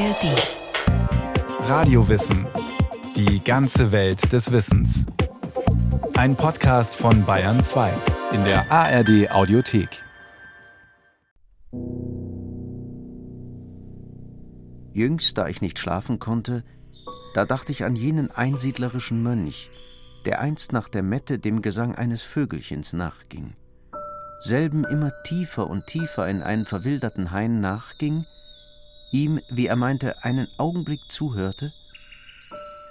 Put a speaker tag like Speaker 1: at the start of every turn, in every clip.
Speaker 1: ARD.
Speaker 2: Radiowissen. Die ganze Welt des Wissens. Ein Podcast von Bayern 2 in der ARD Audiothek.
Speaker 3: Jüngst, da ich nicht schlafen konnte, da dachte ich an jenen einsiedlerischen Mönch, der einst nach der Mette dem Gesang eines Vögelchens nachging, selben immer tiefer und tiefer in einen verwilderten Hain nachging, ihm, wie er meinte, einen Augenblick zuhörte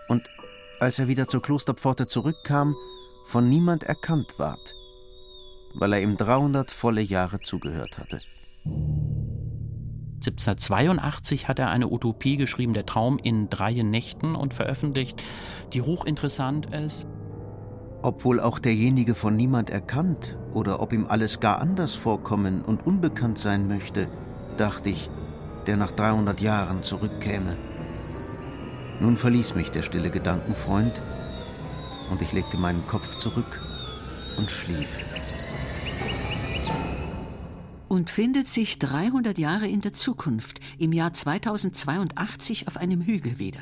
Speaker 3: und, als er wieder zur Klosterpforte zurückkam, von niemand erkannt ward, weil er ihm dreihundert volle Jahre zugehört hatte.
Speaker 4: 1782 hat er eine Utopie geschrieben, Der Traum in drei Nächten, und veröffentlicht, die hochinteressant ist.
Speaker 3: Ob wohl auch derjenige von niemand erkannt oder ob ihm alles gar anders vorkommen und unbekannt sein möchte, dachte ich, der nach 300 Jahren zurückkäme. Nun verließ mich der stille Gedankenfreund und ich legte meinen Kopf zurück und schlief.
Speaker 1: Und findet sich 300 Jahre in der Zukunft, im Jahr 2082 auf einem Hügel wieder.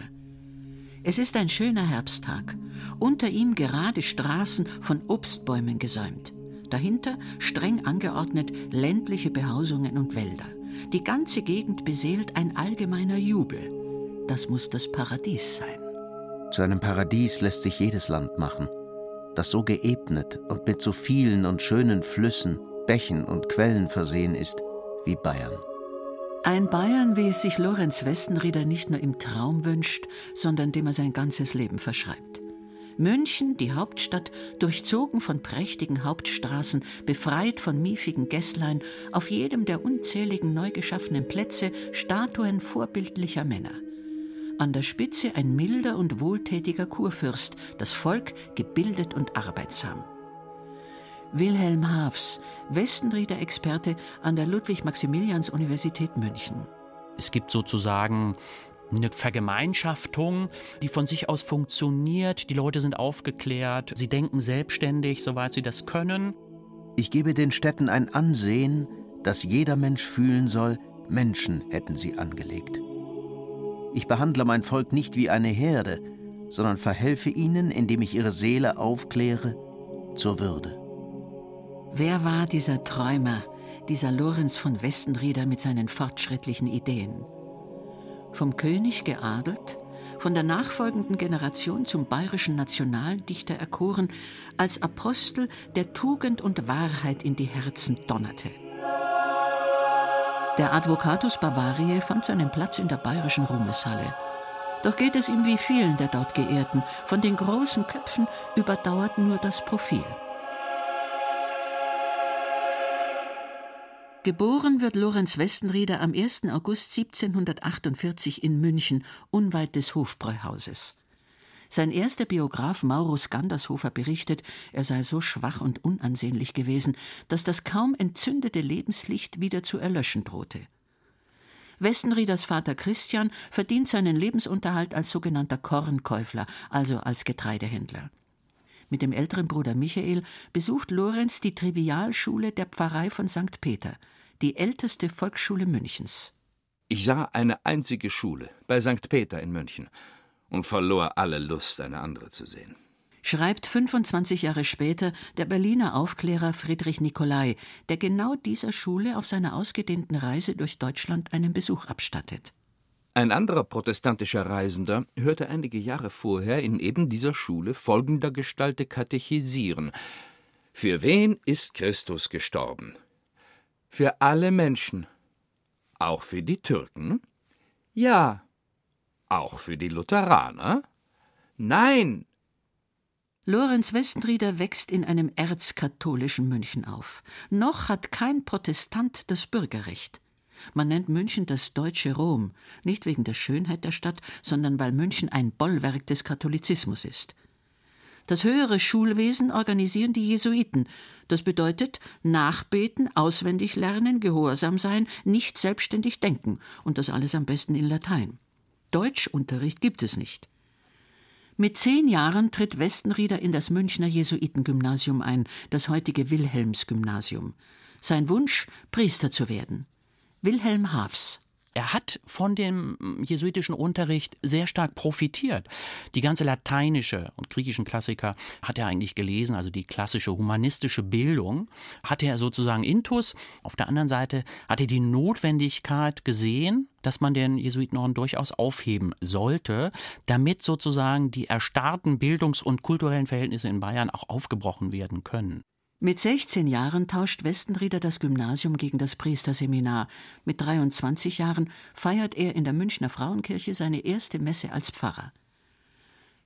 Speaker 1: Es ist ein schöner Herbsttag. Unter ihm gerade Straßen von Obstbäumen gesäumt. Dahinter streng angeordnet ländliche Behausungen und Wälder. Die ganze Gegend beseelt ein allgemeiner Jubel. Das muss das Paradies sein.
Speaker 3: Zu einem Paradies lässt sich jedes Land machen, das so geebnet und mit so vielen und schönen Flüssen, Bächen und Quellen versehen ist wie Bayern.
Speaker 1: Ein Bayern, wie es sich Lorenz Westenrieder nicht nur im Traum wünscht, sondern dem er sein ganzes Leben verschreibt. München, die Hauptstadt, durchzogen von prächtigen Hauptstraßen, befreit von miefigen Gässlein, auf jedem der unzähligen neu geschaffenen Plätze Statuen vorbildlicher Männer. An der Spitze ein milder und wohltätiger Kurfürst, das Volk gebildet und arbeitsam. Wilhelm Haafs, Westenrieder-Experte an der Ludwig-Maximilians-Universität München.
Speaker 4: Es gibt sozusagen eine Vergemeinschaftung, die von sich aus funktioniert. Die Leute sind aufgeklärt, sie denken selbstständig, soweit sie das können.
Speaker 3: Ich gebe den Städten ein Ansehen, das jeder Mensch fühlen soll, Menschen hätten sie angelegt. Ich behandle mein Volk nicht wie eine Herde, sondern verhelfe ihnen, indem ich ihre Seele aufkläre, zur Würde.
Speaker 1: Wer war dieser Träumer, dieser Lorenz von Westenrieder mit seinen fortschrittlichen Ideen? Vom König geadelt, von der nachfolgenden Generation zum bayerischen Nationaldichter erkoren, als Apostel der Tugend und Wahrheit in die Herzen donnerte. Der Advocatus Bavariae fand seinen Platz in der bayerischen Ruhmeshalle. Doch geht es ihm wie vielen der dort Geehrten, von den großen Köpfen überdauert nur das Profil. Geboren wird Lorenz Westenrieder am 1. August 1748 in München, unweit des Hofbräuhauses. Sein erster Biograf Maurus Gandershofer berichtet, er sei so schwach und unansehnlich gewesen, dass das kaum entzündete Lebenslicht wieder zu erlöschen drohte. Westenrieders Vater Christian verdient seinen Lebensunterhalt als sogenannter Kornkäufler, also als Getreidehändler. Mit dem älteren Bruder Michael besucht Lorenz die Trivialschule der Pfarrei von St. Peter die älteste Volksschule Münchens.
Speaker 5: Ich sah eine einzige Schule bei St. Peter in München und verlor alle Lust, eine andere zu sehen.
Speaker 1: Schreibt 25 Jahre später der Berliner Aufklärer Friedrich Nicolai, der genau dieser Schule auf seiner ausgedehnten Reise durch Deutschland einen Besuch abstattet.
Speaker 5: Ein anderer protestantischer Reisender hörte einige Jahre vorher in eben dieser Schule folgender Gestalte katechisieren. Für wen ist Christus gestorben? Für alle Menschen. Auch für die Türken? Ja. Auch für die Lutheraner? Nein.
Speaker 1: Lorenz Westenrieder wächst in einem erzkatholischen München auf. Noch hat kein Protestant das Bürgerrecht. Man nennt München das deutsche Rom, nicht wegen der Schönheit der Stadt, sondern weil München ein Bollwerk des Katholizismus ist. Das höhere Schulwesen organisieren die Jesuiten. Das bedeutet nachbeten, auswendig lernen, gehorsam sein, nicht selbstständig denken und das alles am besten in Latein. Deutschunterricht gibt es nicht. Mit zehn Jahren tritt Westenrieder in das Münchner Jesuitengymnasium ein, das heutige Wilhelmsgymnasium. Sein Wunsch, Priester zu werden. Wilhelm Haafs
Speaker 4: Er hat von dem jesuitischen Unterricht sehr stark profitiert. Die ganze lateinische und griechischen Klassiker hat er eigentlich gelesen, also die klassische humanistische Bildung hatte er sozusagen intus. Auf der anderen Seite hat er die Notwendigkeit gesehen, dass man den Jesuitenorden durchaus aufheben sollte, damit sozusagen die erstarrten Bildungs- und kulturellen Verhältnisse in Bayern auch aufgebrochen werden können.
Speaker 1: Mit 16 Jahren tauscht Westenrieder das Gymnasium gegen das Priesterseminar. Mit 23 Jahren feiert er in der Münchner Frauenkirche seine erste Messe als Pfarrer.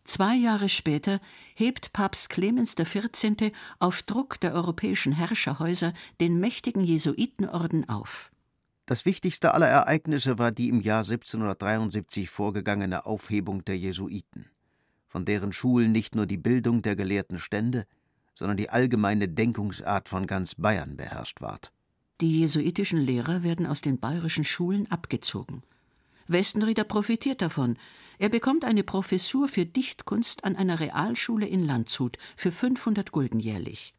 Speaker 1: Zwei Jahre später hebt Papst Clemens XIV. auf Druck der europäischen Herrscherhäuser den mächtigen Jesuitenorden auf.
Speaker 3: Das wichtigste aller Ereignisse war die im Jahr 1773 vorgegangene Aufhebung der Jesuiten, von deren Schulen nicht nur die Bildung der gelehrten Stände, sondern die allgemeine Denkungsart von ganz Bayern beherrscht ward.
Speaker 1: Die jesuitischen Lehrer werden aus den bayerischen Schulen abgezogen. Westenrieder profitiert davon. Er bekommt eine Professur für Dichtkunst an einer Realschule in Landshut für 500 Gulden jährlich.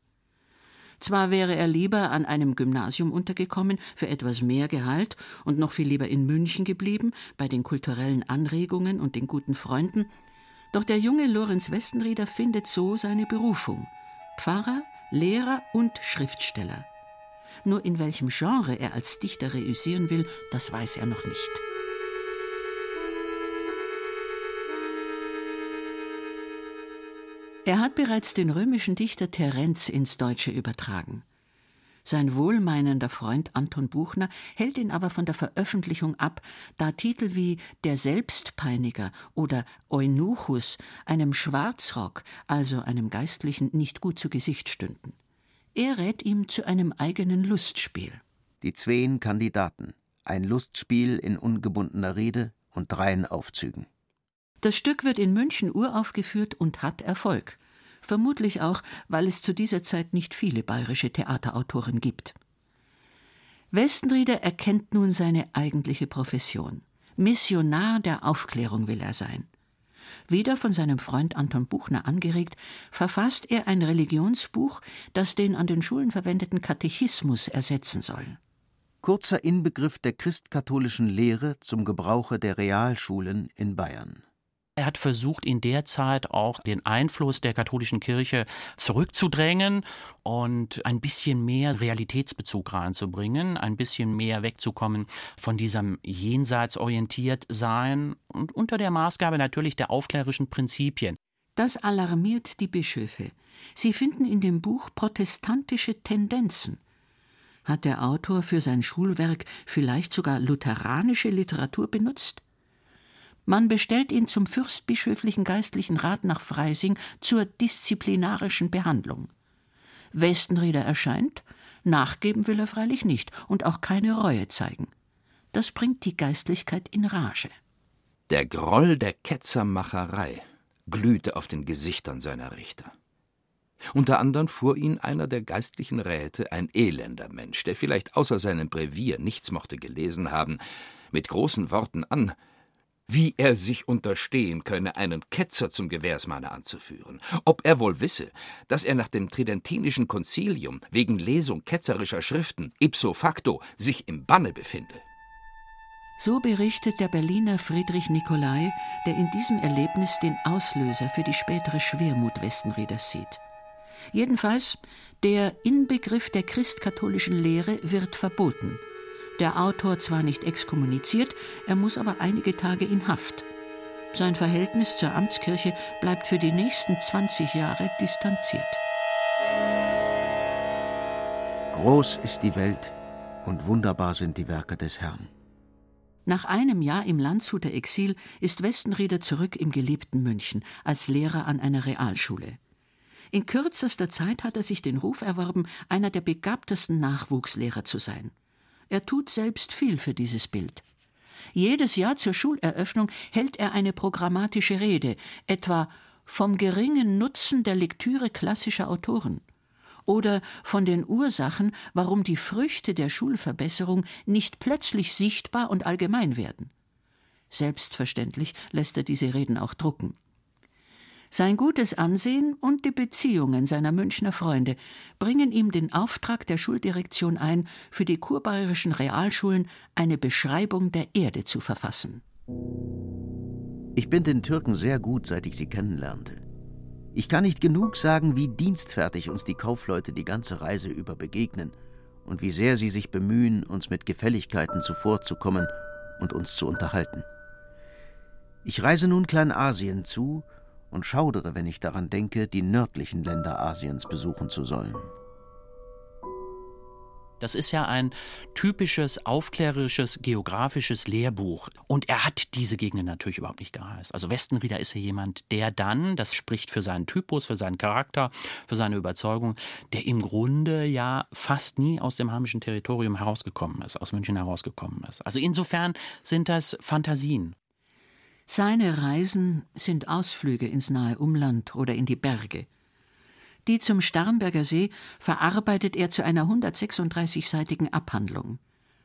Speaker 1: Zwar wäre er lieber an einem Gymnasium untergekommen für etwas mehr Gehalt und noch viel lieber in München geblieben, bei den kulturellen Anregungen und den guten Freunden, doch der junge Lorenz Westenrieder findet so seine Berufung. Pfarrer, Lehrer und Schriftsteller. Nur in welchem Genre er als Dichter reüssieren will, das weiß er noch nicht. Er hat bereits den römischen Dichter Terenz ins Deutsche übertragen. Sein wohlmeinender Freund Anton Buchner hält ihn aber von der Veröffentlichung ab, da Titel wie Der Selbstpeiniger oder Eunuchus einem Schwarzrock, also einem Geistlichen, nicht gut zu Gesicht stünden. Er rät ihm zu einem eigenen Lustspiel.
Speaker 3: Die zween Kandidaten. Ein Lustspiel in ungebundener Rede und dreien Aufzügen.
Speaker 1: Das Stück wird in München uraufgeführt und hat Erfolg vermutlich auch, weil es zu dieser Zeit nicht viele bayerische Theaterautoren gibt. Westenrieder erkennt nun seine eigentliche Profession. Missionar der Aufklärung will er sein. Wieder von seinem Freund Anton Buchner angeregt, verfasst er ein Religionsbuch, das den an den Schulen verwendeten Katechismus ersetzen soll.
Speaker 3: Kurzer Inbegriff der christkatholischen Lehre zum Gebrauche der Realschulen in Bayern.
Speaker 4: Er hat versucht, in der Zeit auch den Einfluss der katholischen Kirche zurückzudrängen und ein bisschen mehr Realitätsbezug reinzubringen, ein bisschen mehr wegzukommen von diesem jenseits orientiert sein und unter der Maßgabe natürlich der aufklärischen Prinzipien.
Speaker 1: Das alarmiert die Bischöfe. Sie finden in dem Buch protestantische Tendenzen. Hat der Autor für sein Schulwerk vielleicht sogar lutheranische Literatur benutzt? Man bestellt ihn zum fürstbischöflichen geistlichen Rat nach Freising zur disziplinarischen Behandlung. Westenrieder erscheint, nachgeben will er freilich nicht und auch keine Reue zeigen. Das bringt die Geistlichkeit in Rage.
Speaker 5: Der Groll der Ketzermacherei glühte auf den Gesichtern seiner Richter. Unter anderem fuhr ihn einer der geistlichen Räte, ein elender Mensch, der vielleicht außer seinem Brevier nichts mochte gelesen haben, mit großen Worten an, wie er sich unterstehen könne, einen Ketzer zum Gewährsmanne anzuführen, ob er wohl wisse, dass er nach dem Tridentinischen Konzilium wegen Lesung ketzerischer Schriften ipso facto sich im Banne befinde.
Speaker 1: So berichtet der Berliner Friedrich Nicolai, der in diesem Erlebnis den Auslöser für die spätere Schwermut Westenrieders sieht. Jedenfalls, der Inbegriff der christkatholischen Lehre wird verboten – der Autor zwar nicht exkommuniziert, er muss aber einige Tage in Haft. Sein Verhältnis zur Amtskirche bleibt für die nächsten 20 Jahre distanziert.
Speaker 3: Groß ist die Welt und wunderbar sind die Werke des Herrn.
Speaker 1: Nach einem Jahr im Landshuter Exil ist Westenrieder zurück im geliebten München als Lehrer an einer Realschule. In kürzester Zeit hat er sich den Ruf erworben, einer der begabtesten Nachwuchslehrer zu sein. Er tut selbst viel für dieses Bild. Jedes Jahr zur Schuleröffnung hält er eine programmatische Rede, etwa vom geringen Nutzen der Lektüre klassischer Autoren oder von den Ursachen, warum die Früchte der Schulverbesserung nicht plötzlich sichtbar und allgemein werden. Selbstverständlich lässt er diese Reden auch drucken. Sein gutes Ansehen und die Beziehungen seiner Münchner Freunde bringen ihm den Auftrag der Schuldirektion ein, für die kurbayerischen Realschulen eine Beschreibung der Erde zu verfassen.
Speaker 3: Ich bin den Türken sehr gut, seit ich sie kennenlernte. Ich kann nicht genug sagen, wie dienstfertig uns die Kaufleute die ganze Reise über begegnen und wie sehr sie sich bemühen, uns mit Gefälligkeiten zuvorzukommen und uns zu unterhalten. Ich reise nun Kleinasien zu und schaudere, wenn ich daran denke, die nördlichen Länder Asiens besuchen zu sollen.
Speaker 4: Das ist ja ein typisches aufklärerisches geografisches Lehrbuch. Und er hat diese Gegenden natürlich überhaupt nicht geheißt. Also Westenrieder ist ja jemand, der dann, das spricht für seinen Typus, für seinen Charakter, für seine Überzeugung, der im Grunde ja fast nie aus dem heimischen Territorium herausgekommen ist, aus München herausgekommen ist. Also insofern sind das Fantasien.
Speaker 1: Seine Reisen sind Ausflüge ins nahe Umland oder in die Berge. Die zum Starnberger See verarbeitet er zu einer 136-seitigen Abhandlung.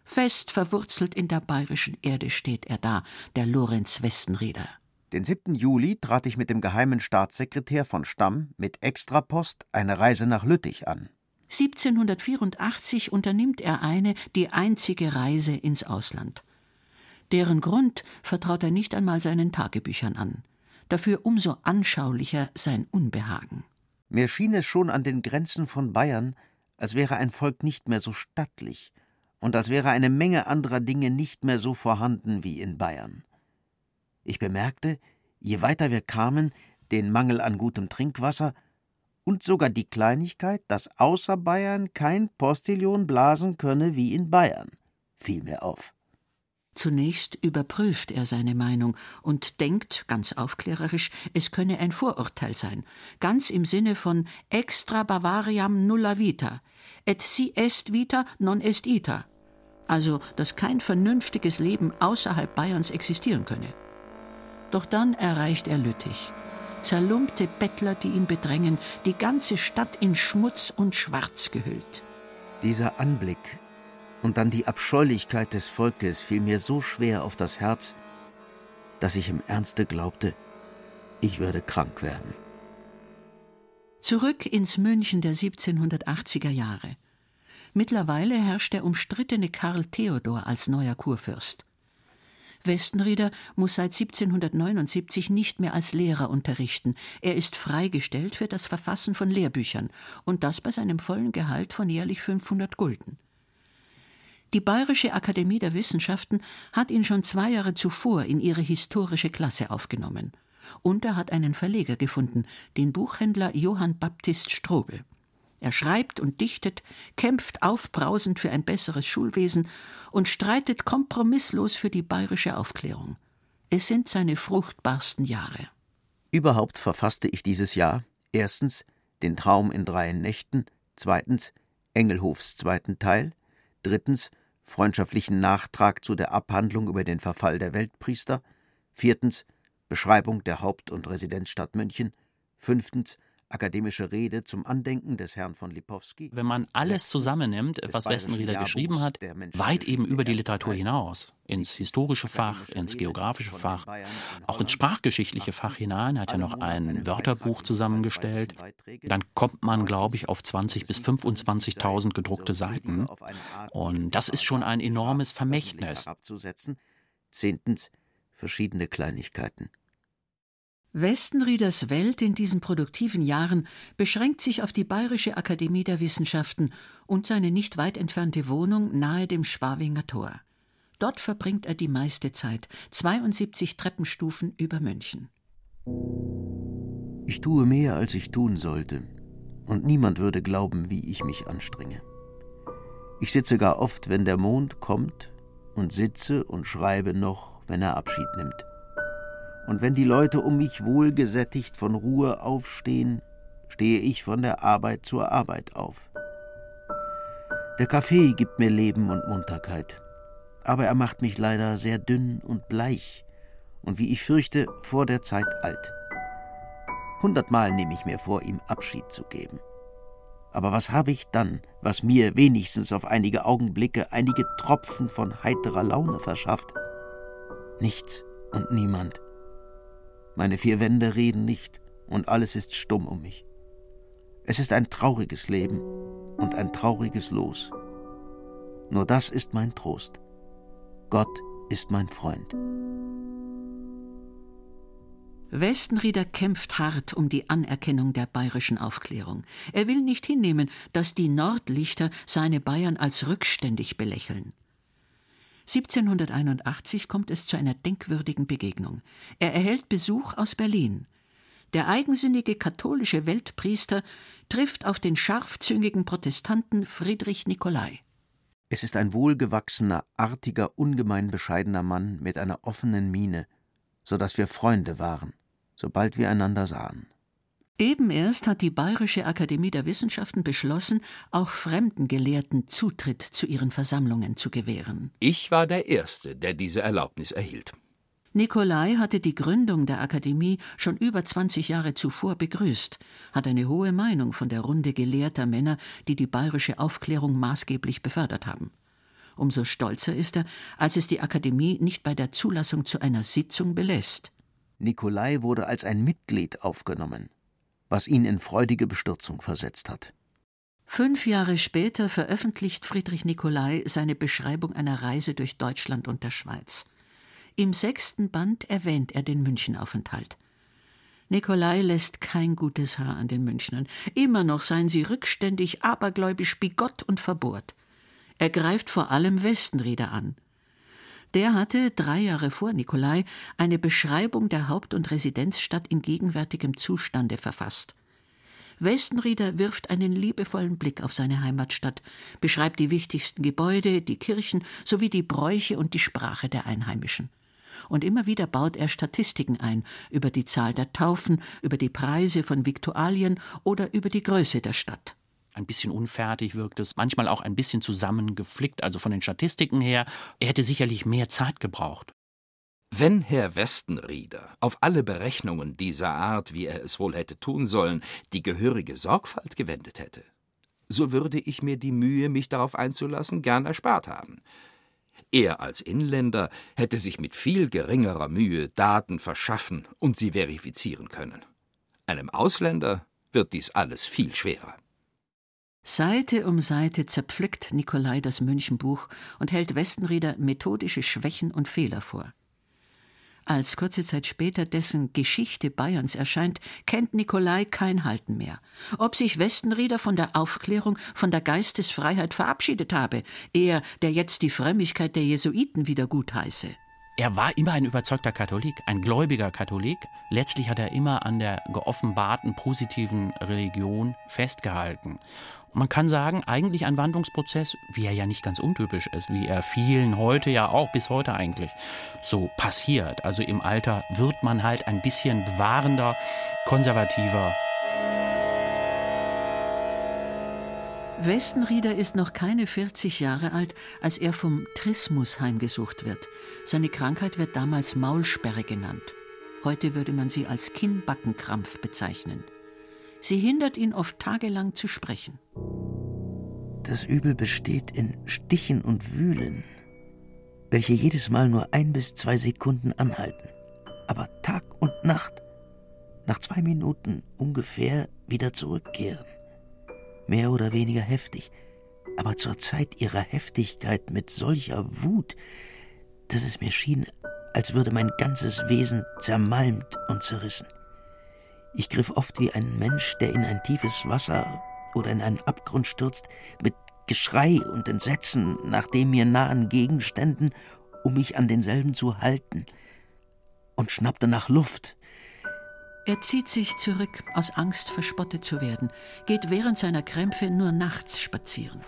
Speaker 1: Fest verwurzelt in der bayerischen Erde steht er da, der Lorenz Westenrieder.
Speaker 3: Den 7. Juli trat ich mit dem geheimen Staatssekretär von Stamm mit Extrapost eine Reise nach Lüttich an.
Speaker 1: 1784 unternimmt er eine, die einzige Reise ins Ausland. Deren Grund vertraut er nicht einmal seinen Tagebüchern an. Dafür umso anschaulicher sein Unbehagen.
Speaker 3: Mir schien es schon an den Grenzen von Bayern, als wäre ein Volk nicht mehr so stattlich und als wäre eine Menge anderer Dinge nicht mehr so vorhanden wie in Bayern. Ich bemerkte, je weiter wir kamen, den Mangel an gutem Trinkwasser und sogar die Kleinigkeit, dass außer Bayern kein Postillion blasen könne wie in Bayern, fiel mir auf.
Speaker 1: Zunächst überprüft er seine Meinung und denkt, ganz aufklärerisch, es könne ein Vorurteil sein, ganz im Sinne von extra Bavariam nulla vita, et si est vita non est ita, also dass kein vernünftiges Leben außerhalb Bayerns existieren könne. Doch dann erreicht er Lüttich. Zerlumpte Bettler, die ihn bedrängen, die ganze Stadt in Schmutz und Schwarz gehüllt.
Speaker 3: Dieser Anblick und dann die Abscheulichkeit des Volkes fiel mir so schwer auf das Herz, dass ich im Ernste glaubte, ich würde krank werden.
Speaker 1: Zurück ins München der 1780er Jahre. Mittlerweile herrscht der umstrittene Karl Theodor als neuer Kurfürst. Westenrieder muss seit 1779 nicht mehr als Lehrer unterrichten. Er ist freigestellt für das Verfassen von Lehrbüchern und das bei seinem vollen Gehalt von jährlich 500 Gulden. Die Bayerische Akademie der Wissenschaften hat ihn schon zwei Jahre zuvor in ihre historische Klasse aufgenommen. Und er hat einen Verleger gefunden, den Buchhändler Johann Baptist Strobel. Er schreibt und dichtet, kämpft aufbrausend für ein besseres Schulwesen und streitet kompromisslos für die bayerische Aufklärung. Es sind seine fruchtbarsten Jahre.
Speaker 3: Überhaupt verfasste ich dieses Jahr erstens den Traum in drei Nächten, zweitens Engelhofs zweiten Teil, drittens freundschaftlichen Nachtrag zu der Abhandlung über den Verfall der Weltpriester, viertens Beschreibung der Haupt- und Residenzstadt München, fünftens akademische Rede zum Andenken des Herrn von Lipowski.
Speaker 4: Wenn man alles zusammennimmt, was Westenrieder geschrieben hat, weit eben über die Literatur hinaus, ins historische Fach, ins geografische Fach, auch ins sprachgeschichtliche Fach hinein, hat er noch ein Wörterbuch zusammengestellt, dann kommt man, glaube ich, auf 20.000 bis 25.000 gedruckte Seiten. Und das ist schon ein enormes Vermächtnis.
Speaker 3: Zehntens verschiedene Kleinigkeiten.
Speaker 1: Westenrieders Welt in diesen produktiven Jahren beschränkt sich auf die Bayerische Akademie der Wissenschaften und seine nicht weit entfernte Wohnung nahe dem Schwabinger Tor. Dort verbringt er die meiste Zeit, 72 Treppenstufen über München.
Speaker 3: Ich tue mehr, als ich tun sollte, und niemand würde glauben, wie ich mich anstrenge. Ich sitze gar oft, wenn der Mond kommt, und sitze und schreibe noch, wenn er Abschied nimmt und wenn die Leute um mich wohlgesättigt von Ruhe aufstehen, stehe ich von der Arbeit zur Arbeit auf. Der Kaffee gibt mir Leben und Munterkeit, aber er macht mich leider sehr dünn und bleich und wie ich fürchte, vor der Zeit alt. Hundertmal nehme ich mir vor, ihm Abschied zu geben. Aber was habe ich dann, was mir wenigstens auf einige Augenblicke einige Tropfen von heiterer Laune verschafft? Nichts und niemand. Meine vier Wände reden nicht, und alles ist stumm um mich. Es ist ein trauriges Leben und ein trauriges Los. Nur das ist mein Trost. Gott ist mein Freund.
Speaker 1: Westenrieder kämpft hart um die Anerkennung der bayerischen Aufklärung. Er will nicht hinnehmen, dass die Nordlichter seine Bayern als rückständig belächeln. 1781 kommt es zu einer denkwürdigen Begegnung. Er erhält Besuch aus Berlin. Der eigensinnige katholische Weltpriester trifft auf den scharfzüngigen Protestanten Friedrich Nicolai.
Speaker 3: Es ist ein wohlgewachsener, artiger, ungemein bescheidener Mann mit einer offenen Miene, so dass wir Freunde waren, sobald wir einander sahen.
Speaker 1: Eben erst hat die Bayerische Akademie der Wissenschaften beschlossen, auch fremden Gelehrten Zutritt zu ihren Versammlungen zu gewähren.
Speaker 5: Ich war der Erste, der diese Erlaubnis erhielt.
Speaker 1: Nikolai hatte die Gründung der Akademie schon über 20 Jahre zuvor begrüßt, hat eine hohe Meinung von der Runde gelehrter Männer, die die bayerische Aufklärung maßgeblich befördert haben. Umso stolzer ist er, als es die Akademie nicht bei der Zulassung zu einer Sitzung belässt.
Speaker 3: Nikolai wurde als ein Mitglied aufgenommen, was ihn in freudige Bestürzung versetzt hat.
Speaker 1: Fünf Jahre später veröffentlicht Friedrich Nicolai seine Beschreibung einer Reise durch Deutschland und der Schweiz. Im sechsten Band erwähnt er den Münchenaufenthalt. Nikolai lässt kein gutes Haar an den Münchnern. Immer noch seien sie rückständig, abergläubisch, bigott und verbohrt. Er greift vor allem Westenrieder an. Der hatte drei Jahre vor Nikolai eine Beschreibung der Haupt- und Residenzstadt in gegenwärtigem Zustande verfasst. Westenrieder wirft einen liebevollen Blick auf seine Heimatstadt, beschreibt die wichtigsten Gebäude, die Kirchen sowie die Bräuche und die Sprache der Einheimischen. Und immer wieder baut er Statistiken ein über die Zahl der Taufen, über die Preise von Viktualien oder über die Größe der Stadt
Speaker 4: ein bisschen unfertig wirkt es, manchmal auch ein bisschen zusammengeflickt, also von den Statistiken her. Er hätte sicherlich mehr Zeit gebraucht.
Speaker 5: Wenn Herr Westenrieder auf alle Berechnungen dieser Art, wie er es wohl hätte tun sollen, die gehörige Sorgfalt gewendet hätte, so würde ich mir die Mühe, mich darauf einzulassen, gern erspart haben. Er als Inländer hätte sich mit viel geringerer Mühe Daten verschaffen und sie verifizieren können. Einem Ausländer wird dies alles viel schwerer.
Speaker 1: Seite um Seite zerpflückt Nikolai das Münchenbuch und hält Westenrieder methodische Schwächen und Fehler vor. Als kurze Zeit später dessen Geschichte Bayerns erscheint, kennt Nikolai kein Halten mehr. Ob sich Westenrieder von der Aufklärung, von der Geistesfreiheit verabschiedet habe, er, der jetzt die Frömmigkeit der Jesuiten wieder gutheiße.
Speaker 4: Er war immer ein überzeugter Katholik, ein gläubiger Katholik. Letztlich hat er immer an der geoffenbarten positiven Religion festgehalten. Man kann sagen, eigentlich ein Wandlungsprozess, wie er ja nicht ganz untypisch ist, wie er vielen heute ja auch bis heute eigentlich so passiert. Also im Alter wird man halt ein bisschen bewahrender, konservativer.
Speaker 1: Westenrieder ist noch keine 40 Jahre alt, als er vom Trismus heimgesucht wird. Seine Krankheit wird damals Maulsperre genannt. Heute würde man sie als Kinnbackenkrampf bezeichnen. Sie hindert ihn oft tagelang zu sprechen.
Speaker 3: Das Übel besteht in Stichen und Wühlen, welche jedes Mal nur ein bis zwei Sekunden anhalten, aber Tag und Nacht nach zwei Minuten ungefähr wieder zurückkehren. Mehr oder weniger heftig, aber zur Zeit ihrer Heftigkeit mit solcher Wut, dass es mir schien, als würde mein ganzes Wesen zermalmt und zerrissen. Ich griff oft wie ein Mensch, der in ein tiefes Wasser oder in einen Abgrund stürzt, mit Geschrei und Entsetzen nach den mir nahen Gegenständen, um mich an denselben zu halten, und schnappte nach Luft.
Speaker 1: Er zieht sich zurück, aus Angst verspottet zu werden, geht während seiner Krämpfe nur nachts spazieren.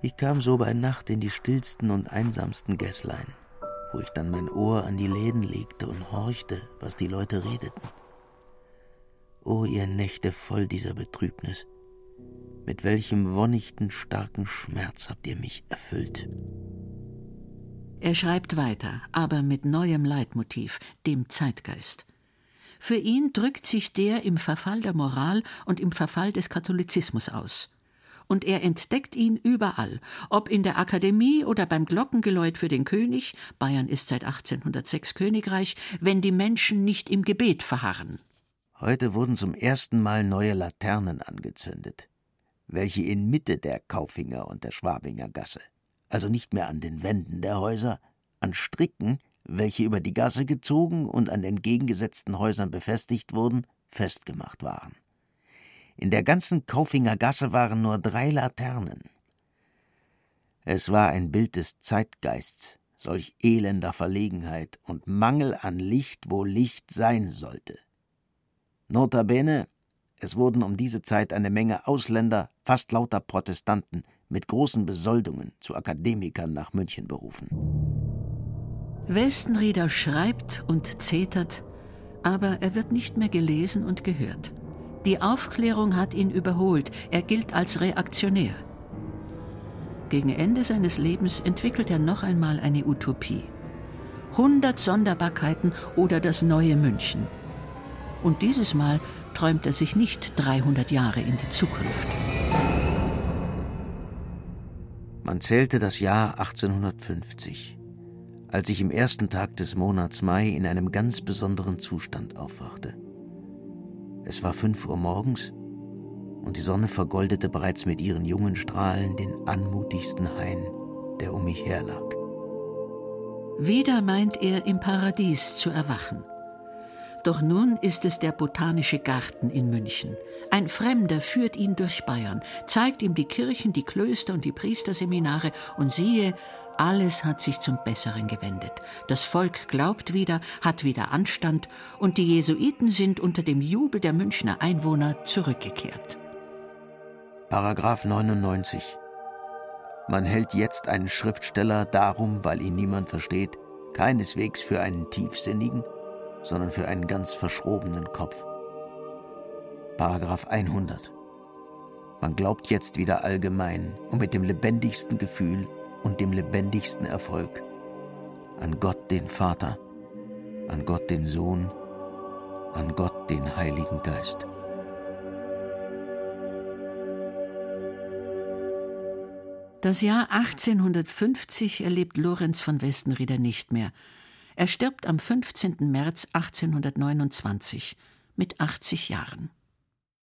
Speaker 3: Ich kam so bei Nacht in die stillsten und einsamsten Gässlein, wo ich dann mein Ohr an die Läden legte und horchte, was die Leute redeten. O ihr Nächte voll dieser Betrübnis, mit welchem wonnichten starken Schmerz habt ihr mich erfüllt.
Speaker 1: Er schreibt weiter, aber mit neuem Leitmotiv, dem Zeitgeist. Für ihn drückt sich der im Verfall der Moral und im Verfall des Katholizismus aus. Und er entdeckt ihn überall, ob in der Akademie oder beim Glockengeläut für den König, Bayern ist seit 1806 Königreich, wenn die Menschen nicht im Gebet verharren.
Speaker 3: Heute wurden zum ersten Mal neue Laternen angezündet, welche in Mitte der Kaufinger und der Schwabinger Gasse, also nicht mehr an den Wänden der Häuser, an Stricken, welche über die Gasse gezogen und an entgegengesetzten Häusern befestigt wurden, festgemacht waren. In der ganzen Kaufinger Gasse waren nur drei Laternen. Es war ein Bild des Zeitgeists, solch elender Verlegenheit und Mangel an Licht, wo Licht sein sollte. Notabene, es wurden um diese Zeit eine Menge Ausländer, fast lauter Protestanten, mit großen Besoldungen zu Akademikern nach München berufen.
Speaker 1: Westenrieder schreibt und zetert, aber er wird nicht mehr gelesen und gehört. Die Aufklärung hat ihn überholt, er gilt als Reaktionär. Gegen Ende seines Lebens entwickelt er noch einmal eine Utopie. 100 Sonderbarkeiten oder das neue München. Und dieses Mal träumt er sich nicht 300 Jahre in die Zukunft.
Speaker 3: Man zählte das Jahr 1850, als ich im ersten Tag des Monats Mai in einem ganz besonderen Zustand aufwachte. Es war fünf Uhr morgens und die Sonne vergoldete bereits mit ihren jungen Strahlen den anmutigsten Hain, der um mich her lag.
Speaker 1: Wieder meint er, im Paradies zu erwachen. Doch nun ist es der Botanische Garten in München. Ein Fremder führt ihn durch Bayern, zeigt ihm die Kirchen, die Klöster und die Priesterseminare und siehe, alles hat sich zum Besseren gewendet. Das Volk glaubt wieder, hat wieder Anstand und die Jesuiten sind unter dem Jubel der Münchner Einwohner zurückgekehrt.
Speaker 3: Paragraph 99. Man hält jetzt einen Schriftsteller darum, weil ihn niemand versteht, keineswegs für einen tiefsinnigen, sondern für einen ganz verschrobenen Kopf. Paragraph 100. Man glaubt jetzt wieder allgemein und mit dem lebendigsten Gefühl und dem lebendigsten Erfolg an Gott den Vater, an Gott den Sohn, an Gott den Heiligen Geist.
Speaker 1: Das Jahr 1850 erlebt Lorenz von Westenrieder nicht mehr. Er stirbt am 15. März 1829 mit 80 Jahren.